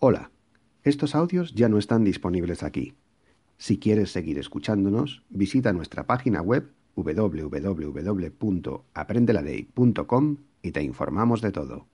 Hola, estos audios ya no están disponibles aquí. Si quieres seguir escuchándonos, visita nuestra página web www.aprendeladey.com y te informamos de todo.